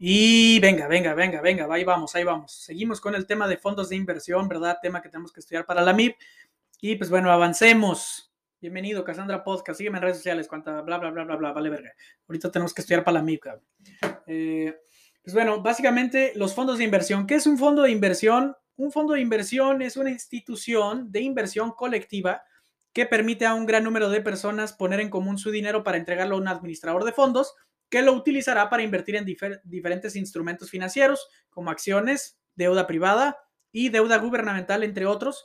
Y venga, venga, venga, venga, ahí vamos, ahí vamos. Seguimos con el tema de fondos de inversión, ¿verdad? Tema que tenemos que estudiar para la MIP. Y pues bueno, avancemos. Bienvenido, Cassandra Podcast. Sígueme en redes sociales, cuanta bla, bla, bla, bla, bla, vale verga. Ahorita tenemos que estudiar para la MIP, cabrón. Eh, pues bueno, básicamente los fondos de inversión. ¿Qué es un fondo de inversión? Un fondo de inversión es una institución de inversión colectiva que permite a un gran número de personas poner en común su dinero para entregarlo a un administrador de fondos que lo utilizará para invertir en diferentes instrumentos financieros como acciones, deuda privada y deuda gubernamental, entre otros,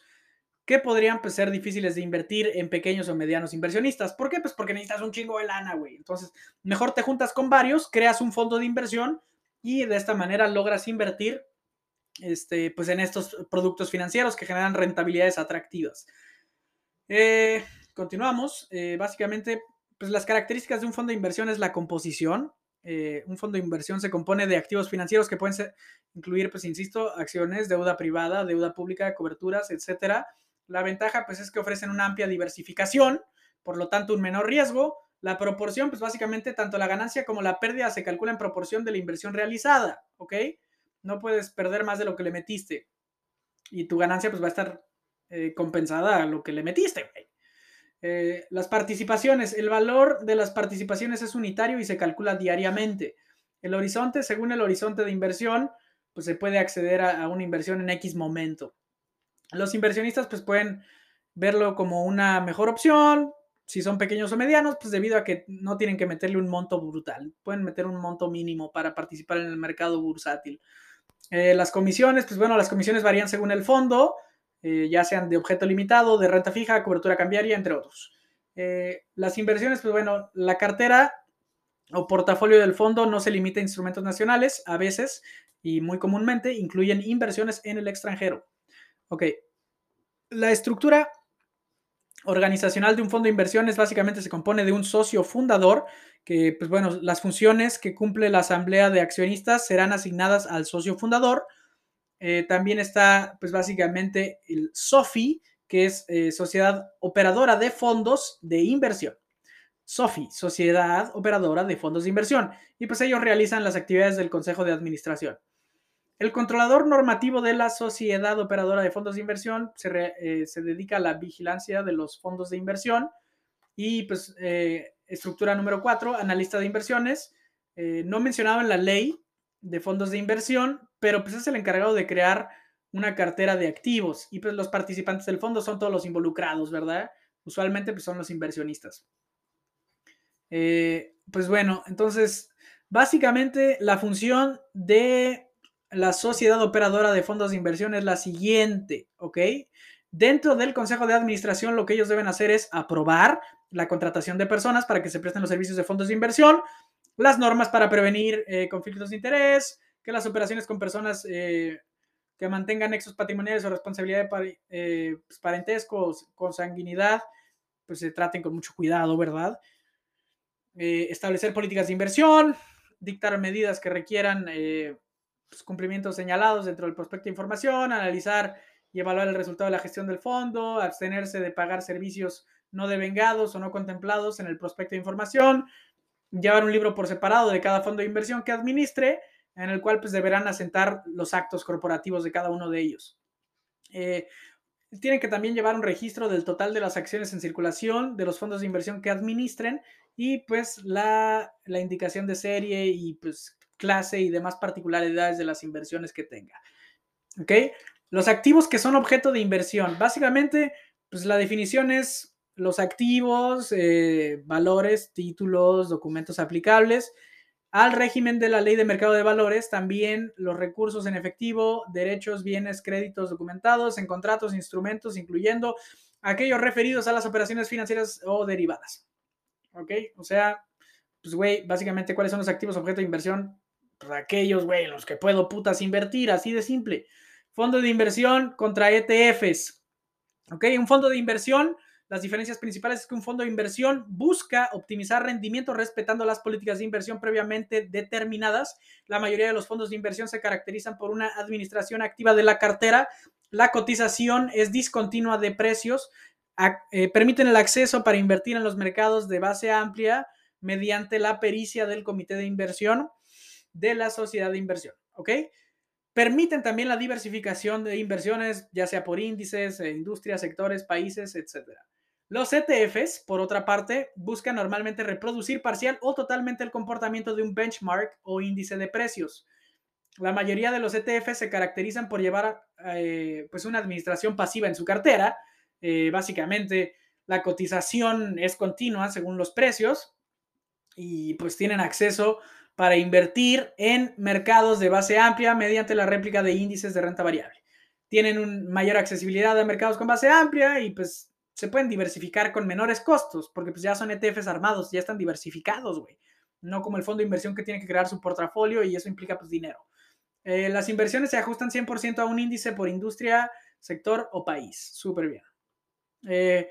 que podrían pues, ser difíciles de invertir en pequeños o medianos inversionistas. ¿Por qué? Pues porque necesitas un chingo de lana, güey. Entonces, mejor te juntas con varios, creas un fondo de inversión y de esta manera logras invertir este, pues, en estos productos financieros que generan rentabilidades atractivas. Eh, continuamos. Eh, básicamente, pues las características de un fondo de inversión es la composición. Eh, un fondo de inversión se compone de activos financieros que pueden incluir, pues insisto, acciones, deuda privada, deuda pública, coberturas, etcétera. La ventaja, pues, es que ofrecen una amplia diversificación, por lo tanto, un menor riesgo. La proporción, pues básicamente, tanto la ganancia como la pérdida se calcula en proporción de la inversión realizada, ¿ok? No puedes perder más de lo que le metiste. Y tu ganancia, pues, va a estar eh, compensada a lo que le metiste, güey. Eh, las participaciones, el valor de las participaciones es unitario y se calcula diariamente. El horizonte, según el horizonte de inversión, pues se puede acceder a, una inversión en X momento. Los inversionistas pues pueden verlo como una mejor opción, si son pequeños o medianos, pues debido a que no tienen que meterle un monto brutal, pueden meter un monto mínimo para participar en el mercado bursátil. Eh, las comisiones, pues bueno, las comisiones varían según el fondo, eh, ya sean de objeto limitado, de renta fija, cobertura cambiaria, entre otros. Eh, las inversiones, pues bueno, la cartera o portafolio del fondo no se limita a instrumentos nacionales, a veces y muy comúnmente incluyen inversiones en el extranjero. Ok, la estructura organizacional de un fondo de inversiones básicamente se compone de un socio fundador, que, pues bueno, las funciones que cumple la asamblea de accionistas serán asignadas al socio fundador, eh, también está, pues básicamente, el SOFI, que es eh, Sociedad Operadora de Fondos de Inversión. SOFI, Sociedad Operadora de Fondos de Inversión. Y pues ellos realizan las actividades del Consejo de Administración. El controlador normativo de la Sociedad Operadora de Fondos de Inversión se, eh, se dedica a la vigilancia de los fondos de inversión. Y pues estructura número cuatro, analista de inversiones. no mencionado en la ley, de fondos de inversión, pero pues es el encargado de crear una cartera de activos y pues los participantes del fondo son todos los involucrados, ¿verdad? Usualmente pues son los inversionistas. Eh, pues bueno, entonces básicamente la función de la sociedad operadora de fondos de inversión es la siguiente, ¿ok? Dentro del consejo de administración lo que ellos deben hacer es aprobar la contratación de personas para que se presten los servicios de fondos de inversión, las normas para prevenir eh, conflictos de interés, que las operaciones con personas eh, que mantengan nexos patrimoniales o responsabilidad de eh, pues, parentescos, consanguinidad, pues se traten con mucho cuidado, ¿verdad? establecer políticas de inversión, dictar medidas que requieran pues, cumplimientos señalados dentro del prospecto de información, analizar y evaluar el resultado de la gestión del fondo, abstenerse de pagar servicios no devengados o no contemplados en el prospecto de información, llevar un libro por separado de cada fondo de inversión que administre, en el cual pues deberán asentar los actos corporativos de cada uno de ellos. Eh, tienen que también llevar un registro del total de las acciones en circulación, de los fondos de inversión que administren y pues la, la indicación de serie y pues clase y demás particularidades de las inversiones que tenga. ¿Ok? Los activos que son objeto de inversión. Básicamente, pues la definición es los activos, eh, valores, títulos, documentos aplicables al régimen de la ley de mercado de valores, también los recursos en efectivo, derechos, bienes, créditos documentados en contratos, instrumentos, incluyendo aquellos referidos a las operaciones financieras o derivadas. ¿Ok? O sea, pues, güey, básicamente, ¿cuáles son los activos objeto de inversión? Pues aquellos, güey, los que puedo putas invertir, así de simple. Fondo de inversión contra ETFs. ¿Ok? Un fondo de inversión las diferencias principales es que un fondo de inversión busca optimizar rendimiento respetando las políticas de inversión previamente determinadas. La mayoría de los fondos de inversión se caracterizan por una administración activa de la cartera. La cotización es discontinua de precios. Eh, permiten el acceso para invertir en los mercados de base amplia mediante la pericia del comité de inversión. de la sociedad de inversión, ¿ok? Permiten también la diversificación de inversiones, ya sea por índices, eh, industrias, sectores, países, etc. Los ETFs, por otra parte, buscan normalmente reproducir parcial o totalmente el comportamiento de un benchmark o índice de precios. La mayoría de los ETFs se caracterizan por llevar eh, pues una administración pasiva en su cartera. Eh, básicamente, la cotización es continua según los precios y pues tienen acceso para invertir en mercados de base amplia mediante la réplica de índices de renta variable. Tienen mayor accesibilidad a mercados con base amplia y pues se pueden diversificar con menores costos, porque pues ya son ETFs armados, ya están diversificados, güey. No como el fondo de inversión que tiene que crear su portafolio y eso implica pues dinero. Eh, las inversiones se ajustan 100% a un índice por industria, sector o país. Súper bien. Eh,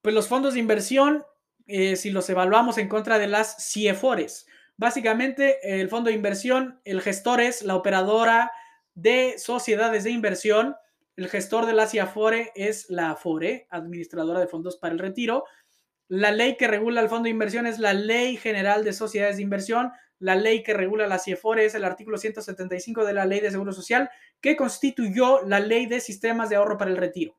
pues los fondos de inversión, eh, si los evaluamos en contra de las CIEFORES, Básicamente, el fondo de inversión, el gestor es la operadora de sociedades de inversión. El gestor de la CIAFORE es la AFORE, administradora de fondos para el retiro. La ley que regula el fondo de inversión es la Ley General de Sociedades de Inversión. La ley que regula la CIEFORE es el artículo 175 de la Ley de Seguro Social, que constituyó la Ley de Sistemas de Ahorro para el Retiro.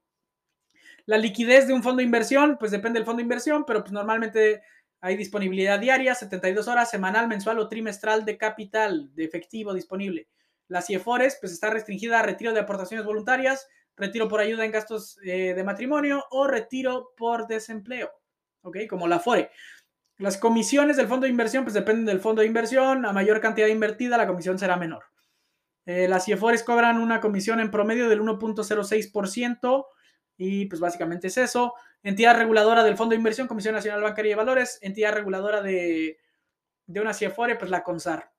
La liquidez de un fondo de inversión, pues depende del fondo de inversión, pero pues normalmente hay disponibilidad diaria, 72 horas, semanal, mensual o trimestral de capital, de efectivo disponible. Las CIEFORES, pues está restringida a retiro de aportaciones voluntarias, retiro por ayuda en gastos eh, de matrimonio o retiro por desempleo, ¿ok? Como la FORE. Las comisiones del fondo de inversión, pues dependen del fondo de inversión. A mayor cantidad invertida, la comisión será menor. Eh, las CIEFORES cobran una comisión en promedio del 1.06% y pues básicamente es eso. Entidad reguladora del Fondo de Inversión, Comisión Nacional Bancaria y Valores. Entidad reguladora de, una CIEFORE, pues la CONSAR.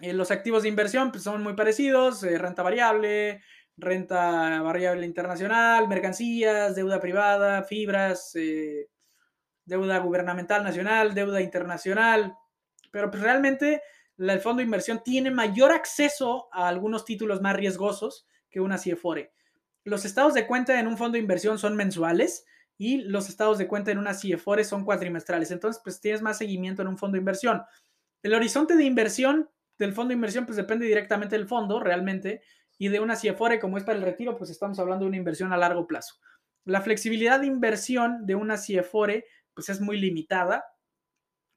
Eh, los activos de inversión pues, son muy parecidos, eh, renta variable, renta variable internacional, mercancías, deuda privada, fibras, eh, deuda gubernamental nacional, deuda internacional. Pero pues realmente el fondo de inversión tiene mayor acceso a algunos títulos más riesgosos que una CIEFORE. Los estados de cuenta en un fondo de inversión son mensuales y los estados de cuenta en una CIEFORE son cuatrimestrales. Entonces, pues tienes más seguimiento en un fondo de inversión. El horizonte de inversión del fondo de inversión, pues depende directamente del fondo, realmente, y de una CIEFORE, como es para el retiro, pues estamos hablando de una inversión a largo plazo. La flexibilidad de inversión de una CIEFORE, pues es muy limitada,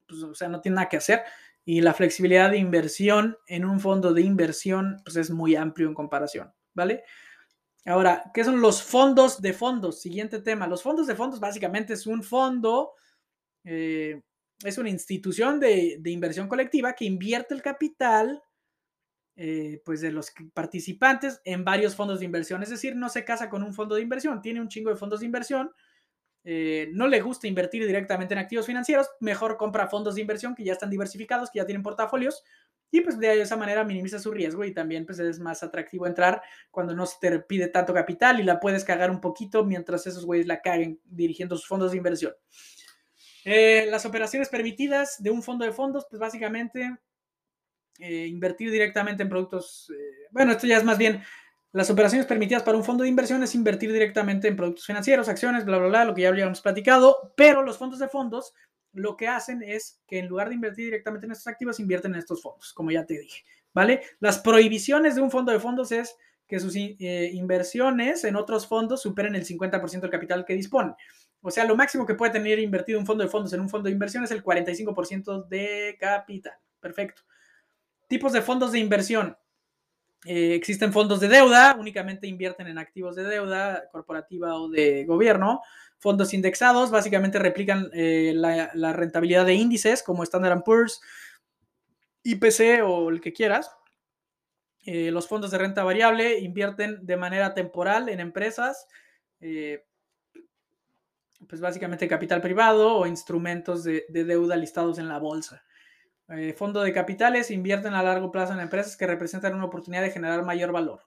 pues, o sea, no tiene nada que hacer. Y la flexibilidad de inversión en un fondo de inversión, pues es muy amplio en comparación, ¿vale? Ahora, ¿qué son los fondos de fondos? Siguiente tema. Los fondos de fondos básicamente es un fondo, eh, es una institución de, inversión colectiva que invierte el capital eh, pues de los participantes en varios fondos de inversión. Es decir, no se casa con un fondo de inversión, tiene un chingo de fondos de inversión. Eh, no le gusta invertir directamente en activos financieros, mejor compra fondos de inversión que ya están diversificados, que ya tienen portafolios y pues de esa manera minimiza su riesgo y también pues es más atractivo entrar cuando no se te pide tanto capital y la puedes cagar un poquito mientras esos güeyes la caguen dirigiendo sus fondos de inversión. Eh, las operaciones permitidas de un fondo de fondos, pues básicamente eh, invertir directamente en productos, eh, bueno, esto ya es más bien, las operaciones permitidas para un fondo de inversión es invertir directamente en productos financieros, acciones, bla, bla, bla, lo que ya habíamos platicado, pero los fondos de fondos lo que hacen es que en lugar de invertir directamente en estos activos, invierten en estos fondos, como ya te dije, ¿vale? Las prohibiciones de un fondo de fondos es que sus inversiones en otros fondos superen el 50% del capital que dispone. O sea, lo máximo que puede tener invertido un fondo de fondos en un fondo de inversión es el 45% de capital. Perfecto. Tipos de fondos de inversión. Eh, existen fondos de deuda, únicamente invierten en activos de deuda corporativa o de gobierno. Fondos indexados básicamente replican eh, la, rentabilidad de índices como Standard Poor's, IPC o el que quieras. Eh, los fondos de renta variable invierten de manera temporal en empresas, pues básicamente capital privado o instrumentos de, deuda listados en la bolsa. fondo de capitales invierten a largo plazo en empresas que representan una oportunidad de generar mayor valor.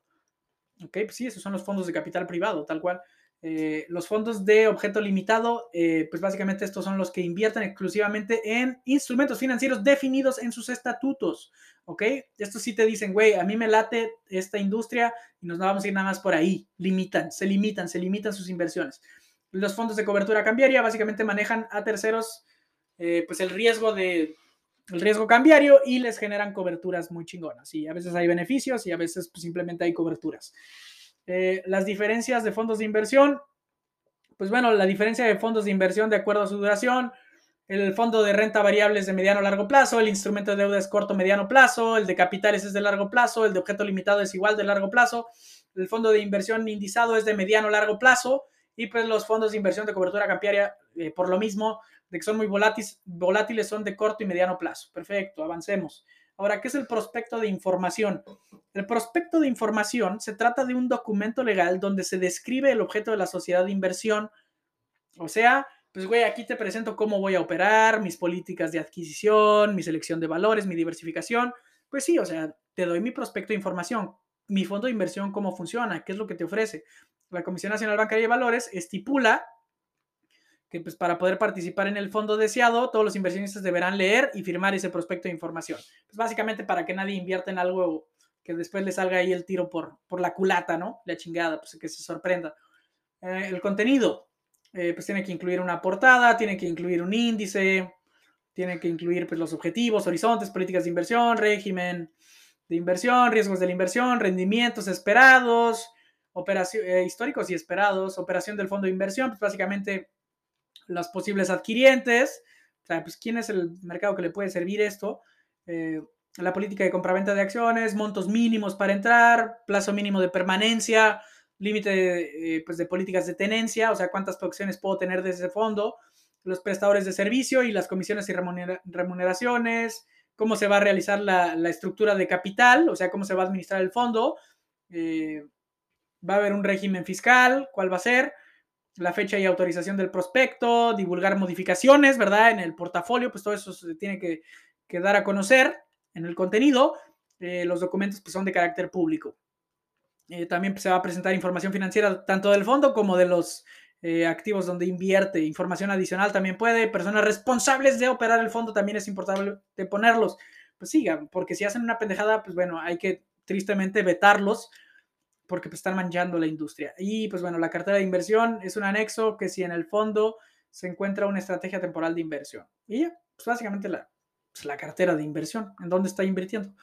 Ok, pues sí, esos son los fondos de capital privado, tal cual. Eh, los fondos de objeto limitado, eh, pues básicamente estos son los que invierten exclusivamente en instrumentos financieros definidos en sus estatutos, ¿ok? Estos sí te dicen, güey, a mí me late esta industria y nos vamos a ir nada más por ahí. Limitan, se limitan, se limitan sus inversiones. Los fondos de cobertura cambiaria básicamente manejan a terceros, eh, pues el riesgo de, el riesgo cambiario y les generan coberturas muy chingonas. Y a veces hay beneficios y a veces pues, simplemente hay coberturas. Eh, las diferencias de fondos de inversión, pues bueno, la diferencia de fondos de inversión de acuerdo a su duración, el fondo de renta variable es de mediano a largo plazo, el instrumento de deuda es corto mediano plazo, el de capitales es de largo plazo, el de objeto limitado es igual de largo plazo, el fondo de inversión indizado es de mediano largo plazo y pues los fondos de inversión de cobertura cambiaria, eh, por lo mismo, de que son muy volátiles, volátiles, son de corto y mediano plazo. Perfecto, avancemos. Ahora, ¿qué es el prospecto de información? El prospecto de información se trata de un documento legal donde se describe el objeto de la sociedad de inversión, o sea, pues güey, aquí te presento cómo voy a operar, mis políticas de adquisición, mi selección de valores, mi diversificación. Pues sí, o sea, te doy mi prospecto de información, mi fondo de inversión, cómo funciona, qué es lo que te ofrece. La Comisión Nacional Bancaria de Valores estipula que pues para poder participar en el fondo deseado, todos los inversionistas deberán leer y firmar ese prospecto de información. Pues básicamente para que nadie invierta en algo que después le salga ahí el tiro por, por la culata, ¿no? La chingada, pues que se sorprenda. Eh, el contenido, eh, pues tiene que incluir una portada, tiene que incluir un índice, tiene que incluir pues, los objetivos, horizontes, políticas de inversión, régimen de inversión, riesgos de la inversión, rendimientos esperados, operación, eh, históricos y esperados, operación del fondo de inversión, pues básicamente los posibles adquirientes, o sea, pues quién es el mercado que le puede servir esto, eh, la política de compraventa de acciones, montos mínimos para entrar, plazo mínimo de permanencia, límite eh, pues de políticas de tenencia, o sea, cuántas opciones puedo tener de ese fondo, los prestadores de servicio y las comisiones y remuneraciones, cómo se va a realizar la, estructura de capital, o sea, cómo se va a administrar el fondo, eh, va a haber un régimen fiscal, cuál va a ser, la fecha y autorización del prospecto, divulgar modificaciones, ¿verdad? En el portafolio, pues todo eso se tiene que, dar a conocer en el contenido. Eh, los documentos pues, son de carácter público. Eh, también se va a presentar información financiera tanto del fondo como de los eh, activos donde invierte. Información adicional también puede. Personas responsables de operar el fondo también es importante ponerlos. Pues sigan, porque si hacen una pendejada, pues bueno, hay que tristemente vetarlos porque pues, están manchando la industria. Y pues bueno, la cartera de inversión es un anexo que si en el fondo se encuentra una estrategia temporal de inversión. Y ya, pues básicamente la, pues, la cartera de inversión, en dónde está invirtiendo.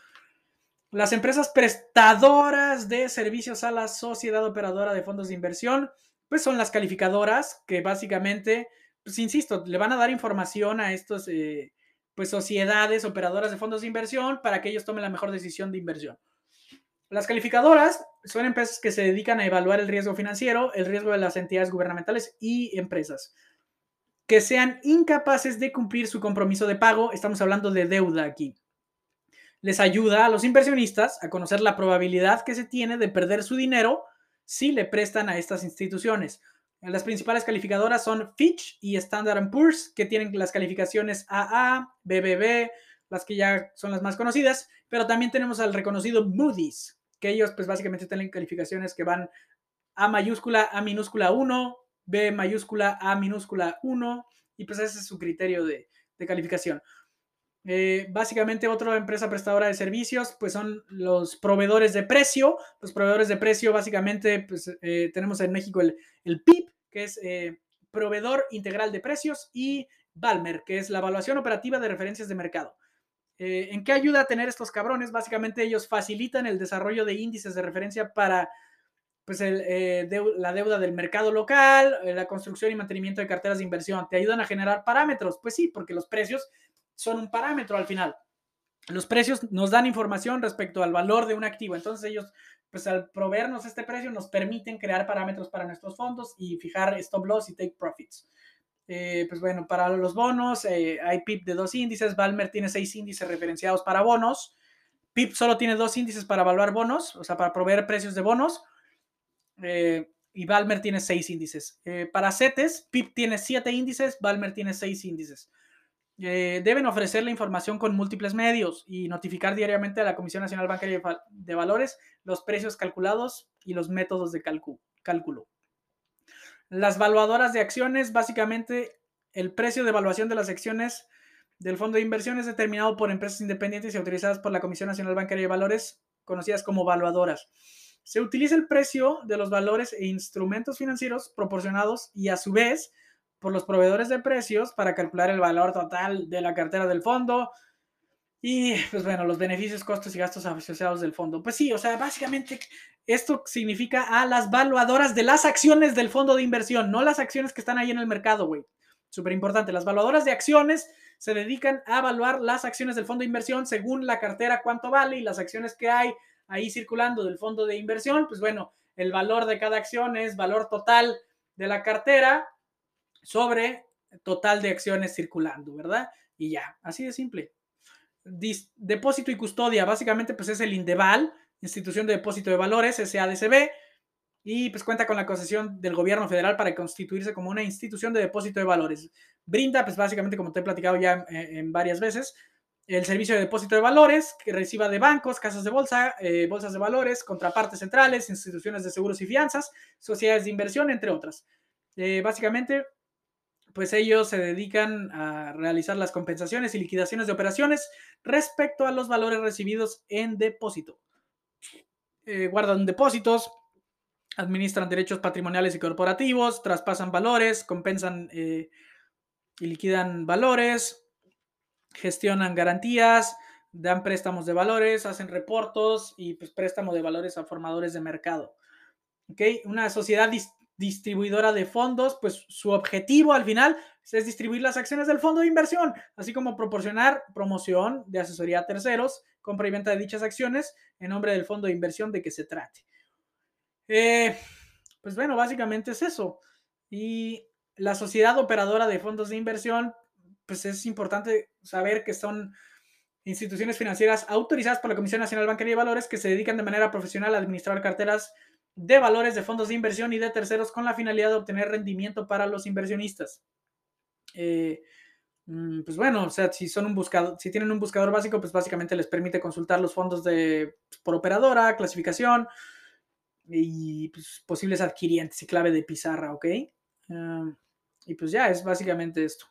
Las empresas prestadoras de servicios a la sociedad operadora de fondos de inversión, pues son las calificadoras que básicamente, pues insisto, le van a dar información a estos, eh, pues sociedades operadoras de fondos de inversión para que ellos tomen la mejor decisión de inversión. Las calificadoras son empresas que se dedican a evaluar el riesgo financiero, el riesgo de las entidades gubernamentales y empresas que sean incapaces de cumplir su compromiso de pago. Estamos hablando de deuda aquí les ayuda a los inversionistas a conocer la probabilidad que se tiene de perder su dinero si le prestan a estas instituciones. Las principales calificadoras son Fitch y Standard Poor's, que tienen las calificaciones AA, BBB, las que ya son las más conocidas, pero también tenemos al reconocido Moody's, que ellos pues básicamente tienen calificaciones que van A mayúscula, A minúscula 1, B mayúscula, A minúscula 1, y pues ese es su criterio de, de calificación. Eh, básicamente otra empresa prestadora de servicios, pues son los proveedores de precio. Los proveedores de precio, básicamente, pues eh, tenemos en México el, el PIB, que es eh, proveedor integral de precios, y Balmer, que es la evaluación operativa de referencias de mercado. ¿En qué ayuda a tener estos cabrones? Básicamente ellos facilitan el desarrollo de índices de referencia para pues la deuda del mercado local, la construcción y mantenimiento de carteras de inversión. Te ayudan a generar parámetros. Pues sí, porque los precios son un parámetro al final. Los precios nos dan información respecto al valor de un activo. Entonces ellos, pues al proveernos este precio, nos permiten crear parámetros para nuestros fondos y fijar stop loss y take profits. Eh, pues bueno, para los bonos eh, hay PIP de dos índices. Balmer tiene seis índices referenciados para bonos. PIP solo tiene dos índices para evaluar bonos, o sea, para proveer precios de bonos. Eh, y Balmer tiene seis índices. para CETES, PIP tiene siete índices, Balmer tiene seis índices. Eh, deben ofrecer la información con múltiples medios y notificar diariamente a la Comisión Nacional Bancaria de Valores los precios calculados y los métodos de cálculo. Las valuadoras de acciones, básicamente el precio de evaluación de las acciones del fondo de inversión es determinado por empresas independientes y autorizadas por la Comisión Nacional Bancaria de Valores, conocidas como valuadoras. Se utiliza el precio de los valores e instrumentos financieros proporcionados y a su vez por los proveedores de precios para calcular el valor total de la cartera del fondo. Y pues bueno, los beneficios, costos y gastos asociados del fondo. Pues sí, o sea, básicamente esto significa a las valuadoras de las acciones del fondo de inversión, no las acciones que están ahí en el mercado, güey. Súper importante. Las valuadoras de acciones se dedican a evaluar las acciones del fondo de inversión según la cartera, cuánto vale y las acciones que hay ahí circulando del fondo de inversión. Pues bueno, el valor de cada acción es valor total de la cartera sobre total de acciones circulando, ¿verdad? Y ya, así de simple. Depósito y custodia, básicamente pues es el Indeval, institución de depósito de valores, SADCB, y pues cuenta con la concesión del gobierno federal para constituirse como una institución de depósito de valores. Brinda, pues básicamente, como te he platicado ya en, varias veces, el servicio de depósito de valores que reciba de bancos, casas de bolsa, eh, bolsas de valores, contrapartes centrales, instituciones de seguros y fianzas, sociedades de inversión, entre otras. Eh, básicamente, pues ellos se dedican a realizar las compensaciones y liquidaciones de operaciones respecto a los valores recibidos en depósito. Eh, guardan depósitos, administran derechos patrimoniales y corporativos, traspasan valores, compensan y liquidan valores, gestionan garantías, dan préstamos de valores, hacen reportos y pues préstamo de valores a formadores de mercado. ¿Okay? Una sociedad distribuidora de fondos, pues su objetivo al final es distribuir las acciones del fondo de inversión, así como proporcionar promoción de asesoría a terceros, compra y venta de dichas acciones en nombre del fondo de inversión de que se trate. Eh, pues bueno, básicamente es eso. Y la sociedad operadora de fondos de inversión pues es importante saber que son instituciones financieras autorizadas por la Comisión Nacional Bancaria de Valores que se dedican de manera profesional a administrar carteras de valores de fondos de inversión y de terceros con la finalidad de obtener rendimiento para los inversionistas. Eh, mm, pues bueno, o sea, si son un buscador, si tienen un buscador básico, pues básicamente les permite consultar los fondos de pues, por operadora, clasificación y pues, posibles adquirientes y clave de pizarra, ¿ok? Y pues ya es básicamente esto.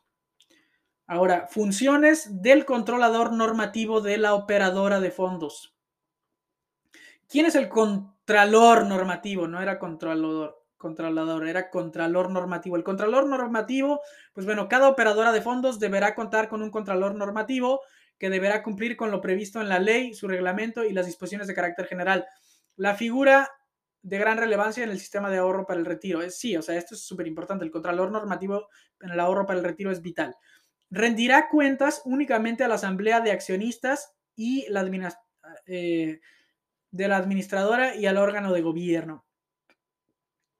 Ahora, funciones del controlador normativo de la operadora de fondos. ¿Quién es el contralor normativo? No era controlador, controlador, era contralor normativo. El contralor normativo, pues bueno, cada operadora de fondos deberá contar con un contralor normativo que deberá cumplir con lo previsto en la ley, su reglamento y las disposiciones de carácter general. La figura de gran relevancia en el sistema de ahorro para el retiro. Sí, o sea, esto es súper importante. El contralor normativo en el ahorro para el retiro es vital rendirá cuentas únicamente a la asamblea de accionistas y la eh, de la administradora y al órgano de gobierno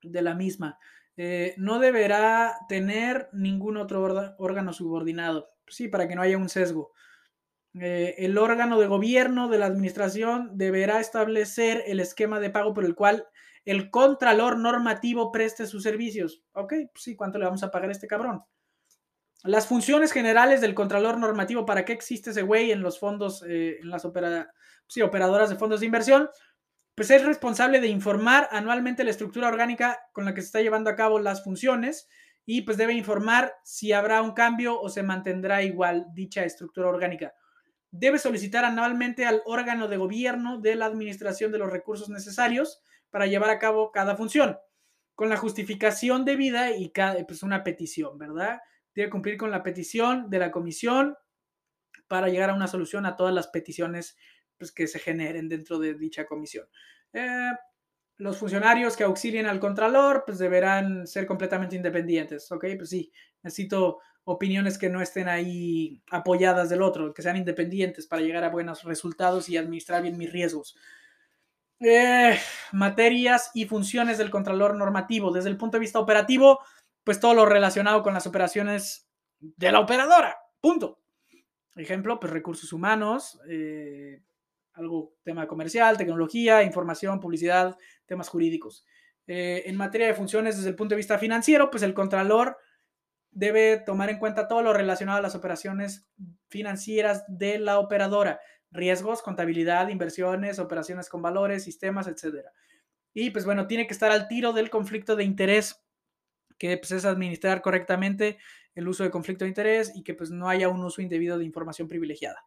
de la misma. Eh, no deberá tener ningún otro órgano subordinado, sí, para que no haya un sesgo. Eh, el órgano de gobierno de la administración deberá establecer el esquema de pago por el cual el contralor normativo preste sus servicios. Ok, pues sí, ¿cuánto le vamos a pagar a este cabrón? Las funciones generales del Contralor Normativo, ¿para qué existe ese güey en los fondos, eh, en las operadoras de fondos de inversión? Pues es responsable de informar anualmente la estructura orgánica con la que se está llevando a cabo las funciones y pues debe informar si habrá un cambio o se mantendrá igual dicha estructura orgánica. Debe solicitar anualmente al órgano de gobierno de la administración de los recursos necesarios para llevar a cabo cada función, con la justificación debida y cada, pues una petición, ¿verdad? debe cumplir con la petición de la comisión para llegar a una solución a todas las peticiones pues, que se generen dentro de dicha comisión. Eh, los funcionarios que auxilien al contralor pues deberán ser completamente independientes, ¿ok? Pues sí, necesito opiniones que no estén ahí apoyadas del otro, que sean independientes para llegar a buenos resultados y administrar bien mis riesgos. Eh, materias y funciones del contralor normativo. Desde el punto de vista operativo, pues todo lo relacionado con las operaciones de la operadora. Punto. Ejemplo, pues recursos humanos, eh, algo tema comercial, tecnología, información, publicidad, temas jurídicos. Eh, en materia de funciones desde el punto de vista financiero, pues el contralor debe tomar en cuenta todo lo relacionado a las operaciones financieras de la operadora, riesgos, contabilidad, inversiones, operaciones con valores, sistemas, etc. Y pues bueno, tiene que estar al tiro del conflicto de interés que pues, es administrar correctamente el uso de conflicto de interés y que pues, no haya un uso indebido de información privilegiada.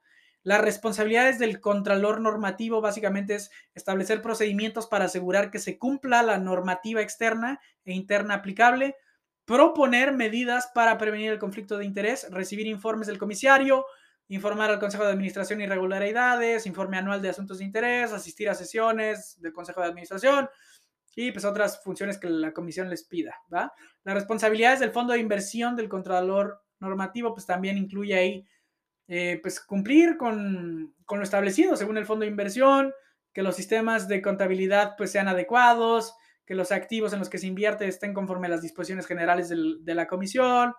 Las responsabilidades del contralor normativo básicamente es establecer procedimientos para asegurar que se cumpla la normativa externa e interna aplicable, proponer medidas para prevenir el conflicto de interés, recibir informes del comisario, informar al Consejo de Administración irregularidades, informe anual de asuntos de interés, asistir a sesiones del Consejo de Administración y pues otras funciones que la comisión les pida, ¿va? Las responsabilidades del Fondo de Inversión del Contralor Normativo pues también incluye ahí eh, pues cumplir con, con, lo establecido según el Fondo de Inversión, que los sistemas de contabilidad pues sean adecuados, que los activos en los que se invierte estén conforme a las disposiciones generales de la comisión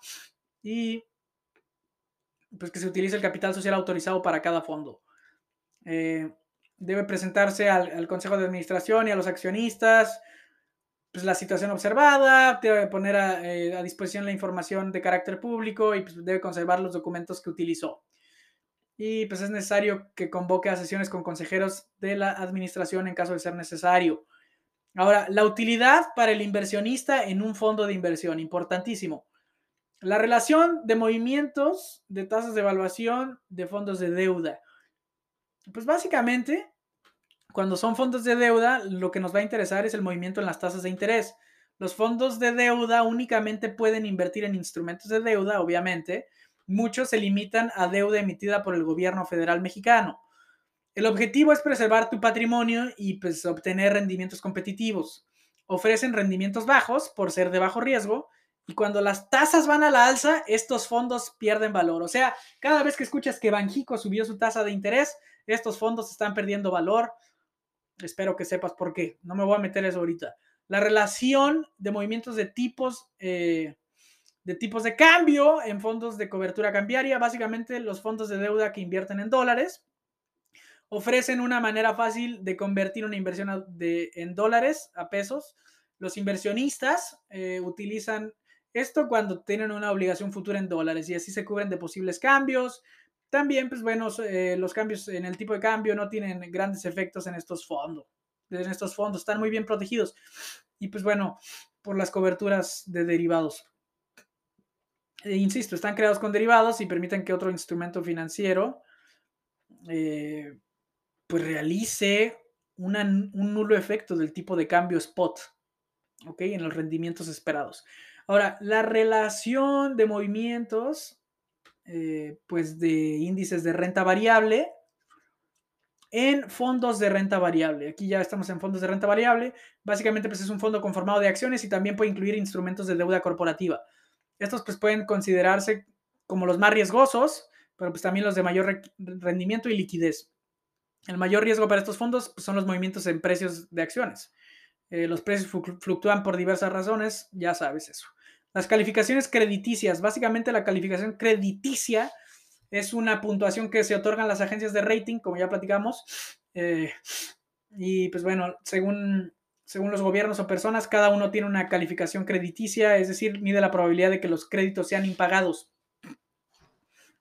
y pues que se utilice el capital social autorizado para cada fondo. Eh, debe presentarse al, Consejo de Administración y a los accionistas pues, la situación observada, debe poner eh, a, disposición la información de carácter público y pues, debe conservar los documentos que utilizó. Y pues es necesario que convoque a sesiones con consejeros de la administración en caso de ser necesario. Ahora, la utilidad para el inversionista en un fondo de inversión, importantísimo. La relación de movimientos de tasas de evaluación de fondos de deuda. Pues básicamente, cuando son fondos de deuda, lo que nos va a interesar es el movimiento en las tasas de interés. Los fondos de deuda únicamente pueden invertir en instrumentos de deuda, obviamente. Muchos se limitan a deuda emitida por el gobierno federal mexicano. El objetivo es preservar tu patrimonio y pues, obtener rendimientos competitivos. Ofrecen rendimientos bajos por ser de bajo riesgo y cuando las tasas van a la alza, estos fondos pierden valor. O sea, cada vez que escuchas que Banjico subió su tasa de interés, estos fondos están perdiendo valor. Espero que sepas por qué. No me voy a meter eso ahorita. La relación de movimientos de tipos, eh, de tipos de cambio en fondos de cobertura cambiaria, básicamente los fondos de deuda que invierten en dólares, ofrecen una manera fácil de convertir una inversión de, en dólares a pesos. Los inversionistas eh, utilizan esto cuando tienen una obligación futura en dólares y así se cubren de posibles cambios. También, pues bueno, eh, los cambios en el tipo de cambio no tienen grandes efectos en estos fondos. En estos fondos están muy bien protegidos. Y pues bueno, por las coberturas de derivados. E insisto, están creados con derivados y permiten que otro instrumento financiero eh, pues realice un nulo efecto del tipo de cambio spot, ¿ok? En los rendimientos esperados. Ahora, la relación de movimientos, eh, pues de índices de renta variable en fondos de renta variable. Aquí ya estamos en fondos de renta variable. Básicamente, pues es un fondo conformado de acciones y también puede incluir instrumentos de deuda corporativa. Estos pues pueden considerarse como los más riesgosos, pero pues también los de mayor rendimiento y liquidez. El mayor riesgo para estos fondos pues, son los movimientos en precios de acciones. Eh, los precios fluctúan por diversas razones, ya sabes eso. Las calificaciones crediticias. Básicamente la calificación crediticia es una puntuación que se otorgan las agencias de rating, como ya platicamos. Eh, y pues bueno, según, según los gobiernos o personas, cada uno tiene una calificación crediticia, es decir, mide la probabilidad de que los créditos sean impagados.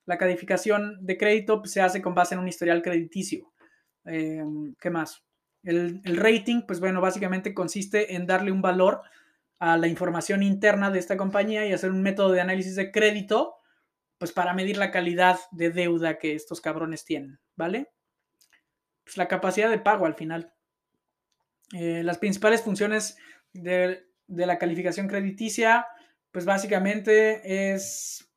La calificación de crédito pues, se hace con base en un historial crediticio. Eh, ¿Qué más? El, el, rating, pues bueno, básicamente consiste en darle un valor a la información interna de esta compañía y hacer un método de análisis de crédito, pues para medir la calidad de deuda que estos cabrones tienen, ¿vale? Pues la capacidad de pago al final. Eh, las principales funciones de, de la calificación crediticia, pues básicamente es,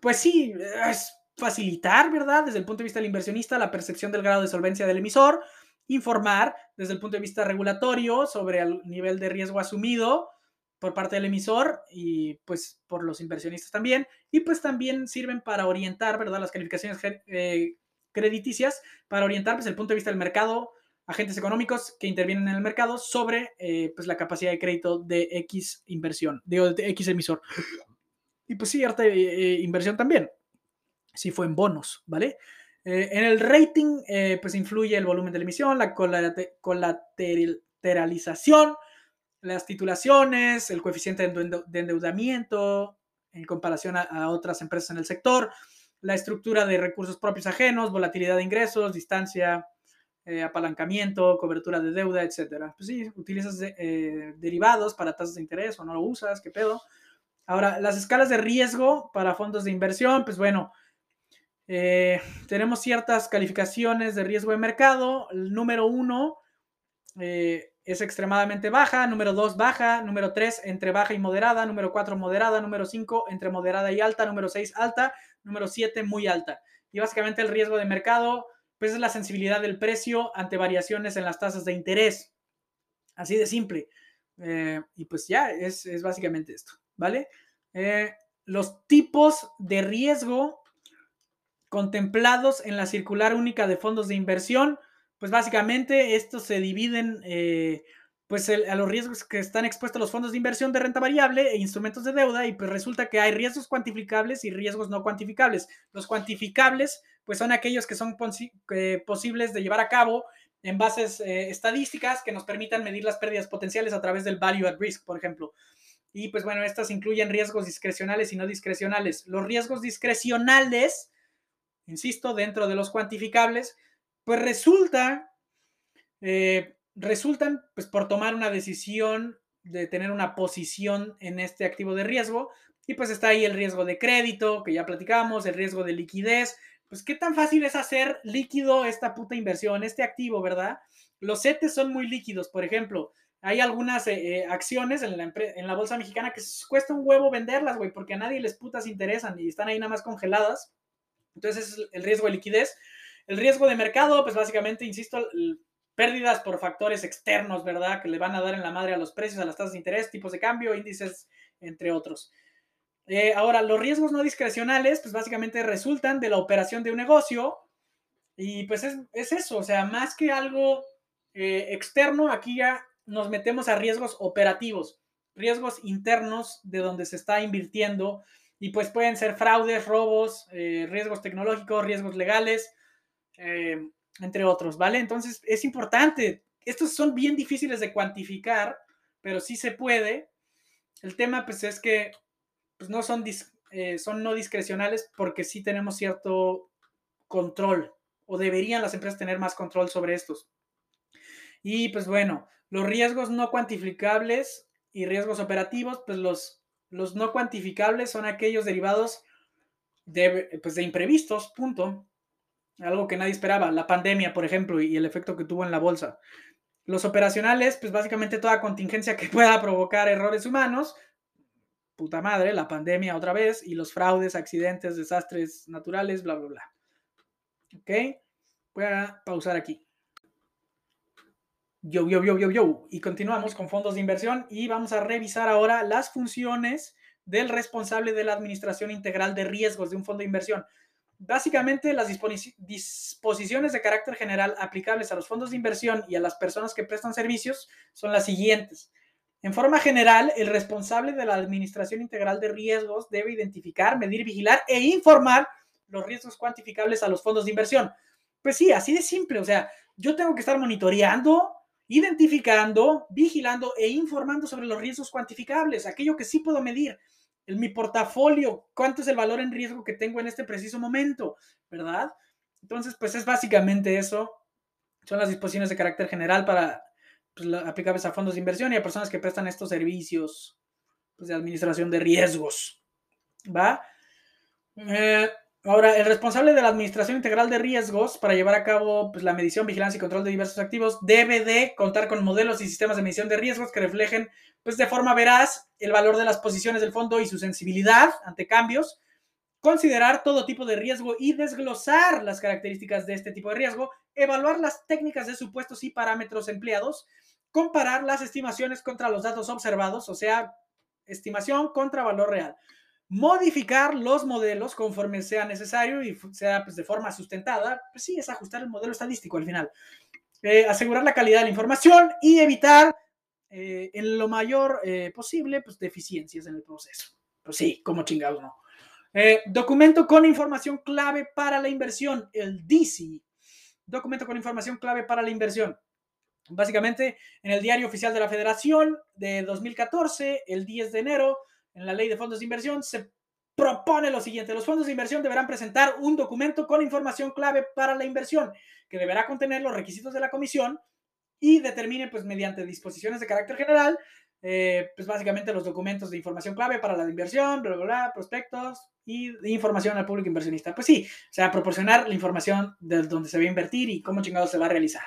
pues sí, es facilitar, ¿verdad? Desde el punto de vista del inversionista, la percepción del grado de solvencia del emisor, informar desde el punto de vista regulatorio sobre el nivel de riesgo asumido por parte del emisor y pues por los inversionistas también. Y pues también sirven para orientar, ¿verdad? Las calificaciones eh, crediticias, para orientar pues el punto de vista del mercado, agentes económicos que intervienen en el mercado sobre eh, pues la capacidad de crédito de X inversión, de, de X emisor. Y pues cierta eh, inversión también, si fue en bonos, ¿vale? en el rating, pues influye el volumen de la emisión, la colateralización, las titulaciones, el coeficiente de endeudamiento en comparación a, otras empresas en el sector, la estructura de recursos propios ajenos, volatilidad de ingresos, distancia, eh, apalancamiento, cobertura de deuda, etcétera. Pues sí, utilizas eh, derivados para tasas de interés o no lo usas, qué pedo. Ahora, las escalas de riesgo para fondos de inversión, pues bueno, eh, tenemos ciertas calificaciones de riesgo de mercado. El número uno, es extremadamente baja, número 2 baja, número 3 entre baja y moderada, número 4 moderada, número 5 entre moderada y alta, número 6 alta, número 7 muy alta. Y básicamente el riesgo de mercado, pues es la sensibilidad del precio ante variaciones en las tasas de interés. Así de simple. Eh, y pues ya, es, básicamente esto, ¿vale? Eh, los tipos de riesgo contemplados en la circular única de fondos de inversión, pues básicamente estos se dividen eh, pues a los riesgos que están expuestos los fondos de inversión de renta variable e instrumentos de deuda y pues resulta que hay riesgos cuantificables y riesgos no cuantificables. Los cuantificables pues son aquellos que son posibles de llevar a cabo en bases eh, estadísticas que nos permitan medir las pérdidas potenciales a través del value at risk, por ejemplo. Y pues bueno, estas incluyen riesgos discrecionales y no discrecionales. Los riesgos discrecionales, insisto, dentro de los cuantificables, pues resulta, eh, resultan pues por tomar una decisión de tener una posición en este activo de riesgo. Y pues está ahí el riesgo de crédito, que ya platicamos, el riesgo de liquidez, pues qué tan fácil es hacer líquido esta puta inversión, este activo, ¿verdad? Los CETES son muy líquidos, por ejemplo. Hay algunas eh, eh, acciones en la, en la bolsa mexicana que cuesta un huevo venderlas, güey, porque a nadie les putas interesan y están ahí nada más congeladas. Entonces es el riesgo de liquidez. El riesgo de mercado, pues básicamente, insisto, pérdidas por factores externos, ¿verdad? Que le van a dar en la madre a los precios, a las tasas de interés, tipos de cambio, índices, entre otros. Eh, ahora, los riesgos no discrecionales, pues básicamente resultan de la operación de un negocio y pues es, eso, o sea, más que algo eh, externo, aquí ya nos metemos a riesgos operativos, riesgos internos de donde se está invirtiendo y pues pueden ser fraudes, robos, eh, riesgos tecnológicos, riesgos legales, entre otros, ¿vale? Entonces es importante, estos son bien difíciles de cuantificar, pero sí se puede. El tema pues es que pues no son, eh, son no discrecionales porque sí tenemos cierto control o deberían las empresas tener más control sobre estos. Y pues bueno, los riesgos no cuantificables y riesgos operativos, pues los, los no cuantificables son aquellos derivados de, pues de imprevistos, punto. Algo que nadie esperaba, la pandemia, por ejemplo, y el efecto que tuvo en la bolsa. Los operacionales, pues básicamente toda contingencia que pueda provocar errores humanos, puta madre, la pandemia otra vez y los fraudes, accidentes, desastres naturales, bla, bla, bla. ¿Ok? Voy a pausar aquí. Yo, yo, yo, yo, yo. Y continuamos con fondos de inversión y vamos a revisar ahora las funciones del responsable de la administración integral de riesgos de un fondo de inversión. Básicamente, las disposiciones de carácter general aplicables a los fondos de inversión y a las personas que prestan servicios son las siguientes. En forma general, el responsable de la Administración Integral de Riesgos debe identificar, medir, vigilar e informar los riesgos cuantificables a los fondos de inversión. Pues sí, así de simple. O sea, yo tengo que estar monitoreando, identificando, vigilando e informando sobre los riesgos cuantificables, aquello que sí puedo medir. En mi portafolio, cuánto es el valor en riesgo que tengo en este preciso momento, ¿verdad? Entonces, pues es básicamente eso. Son las disposiciones de carácter general para pues, aplicables a fondos de inversión y a personas que prestan estos servicios pues, de administración de riesgos. ¿Va? Eh, ahora, el responsable de la administración integral de riesgos para llevar a cabo pues, la medición, vigilancia y control de diversos activos debe de contar con modelos y sistemas de medición de riesgos que reflejen pues, de forma veraz el valor de las posiciones del fondo y su sensibilidad ante cambios, considerar todo tipo de riesgo y desglosar las características de este tipo de riesgo, evaluar las técnicas de supuestos y parámetros empleados, comparar las estimaciones contra los datos observados, o sea, estimación contra valor real. Modificar los modelos conforme sea necesario y sea pues, de forma sustentada, pues sí, es ajustar el modelo estadístico al final. Eh, asegurar la calidad de la información y evitar eh, en lo mayor eh, posible pues, deficiencias en el proceso. Pues sí, como chingados no. documento con información clave para la inversión, el DC. Documento con información clave para la inversión. Básicamente, en el diario oficial de la Federación de 2014, el 10 de enero, en la ley de fondos de inversión, se propone lo siguiente. Los fondos de inversión deberán presentar un documento con información clave para la inversión, que deberá contener los requisitos de la comisión y determine, pues, mediante disposiciones de carácter general, eh, pues, básicamente los documentos de información clave para la inversión, bla, bla, bla, prospectos y información al público inversionista. Pues sí, o sea, proporcionar la información de donde se va a invertir y cómo chingado se va a realizar.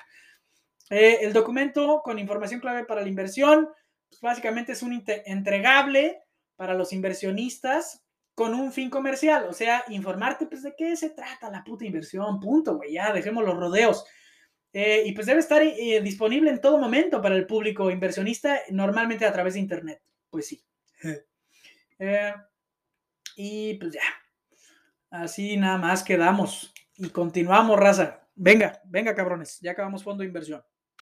Eh, el documento con información clave para la inversión, pues básicamente es un entregable para los inversionistas con un fin comercial, o sea, informarte pues de qué se trata la puta inversión, punto, güey, ya dejemos los rodeos. Eh, y pues debe estar eh, disponible en todo momento para el público inversionista, normalmente a través de Internet. Pues sí. Eh, y pues ya. Así nada más quedamos. Y continuamos, raza. Venga, venga, cabrones. Ya acabamos fondo de inversión.